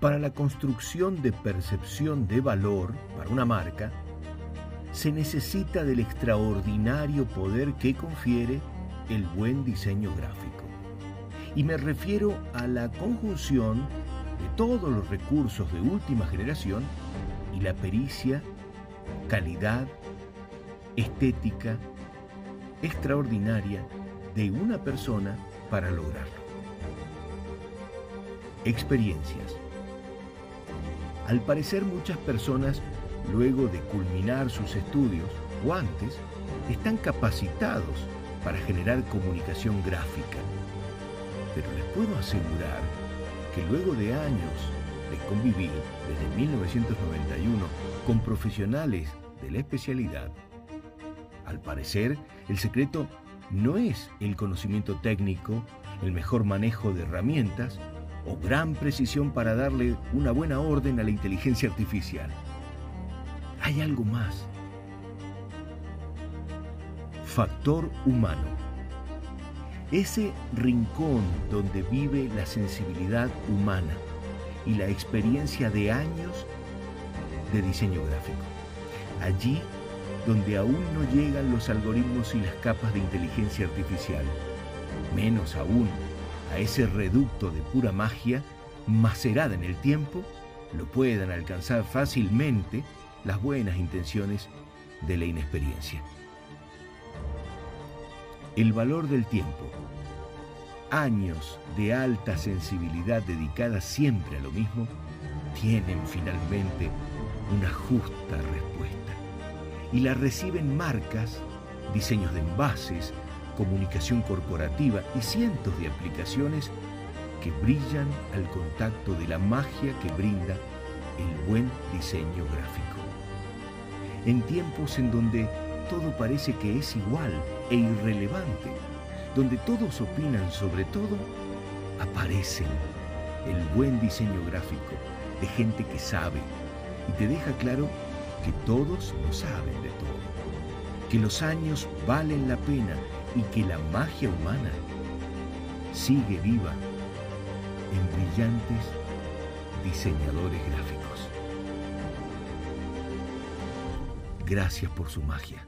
Para la construcción de percepción de valor para una marca, se necesita del extraordinario poder que confiere el buen diseño gráfico. Y me refiero a la conjunción de todos los recursos de última generación y la pericia, calidad, estética extraordinaria de una persona para lograrlo. Experiencias. Al parecer muchas personas, luego de culminar sus estudios o antes, están capacitados para generar comunicación gráfica. Pero les puedo asegurar que luego de años de convivir desde 1991 con profesionales de la especialidad, al parecer el secreto no es el conocimiento técnico, el mejor manejo de herramientas o gran precisión para darle una buena orden a la inteligencia artificial. Hay algo más. Factor humano. Ese rincón donde vive la sensibilidad humana y la experiencia de años de diseño gráfico. Allí donde aún no llegan los algoritmos y las capas de inteligencia artificial. Menos aún a ese reducto de pura magia macerada en el tiempo, lo puedan alcanzar fácilmente las buenas intenciones de la inexperiencia. El valor del tiempo. Años de alta sensibilidad dedicada siempre a lo mismo tienen finalmente una justa respuesta. Y la reciben marcas, diseños de envases, comunicación corporativa y cientos de aplicaciones que brillan al contacto de la magia que brinda el buen diseño gráfico. En tiempos en donde todo parece que es igual e irrelevante, donde todos opinan sobre todo, aparecen el buen diseño gráfico de gente que sabe y te deja claro que todos no saben de todo, que los años valen la pena y que la magia humana sigue viva en brillantes diseñadores gráficos. Gracias por su magia.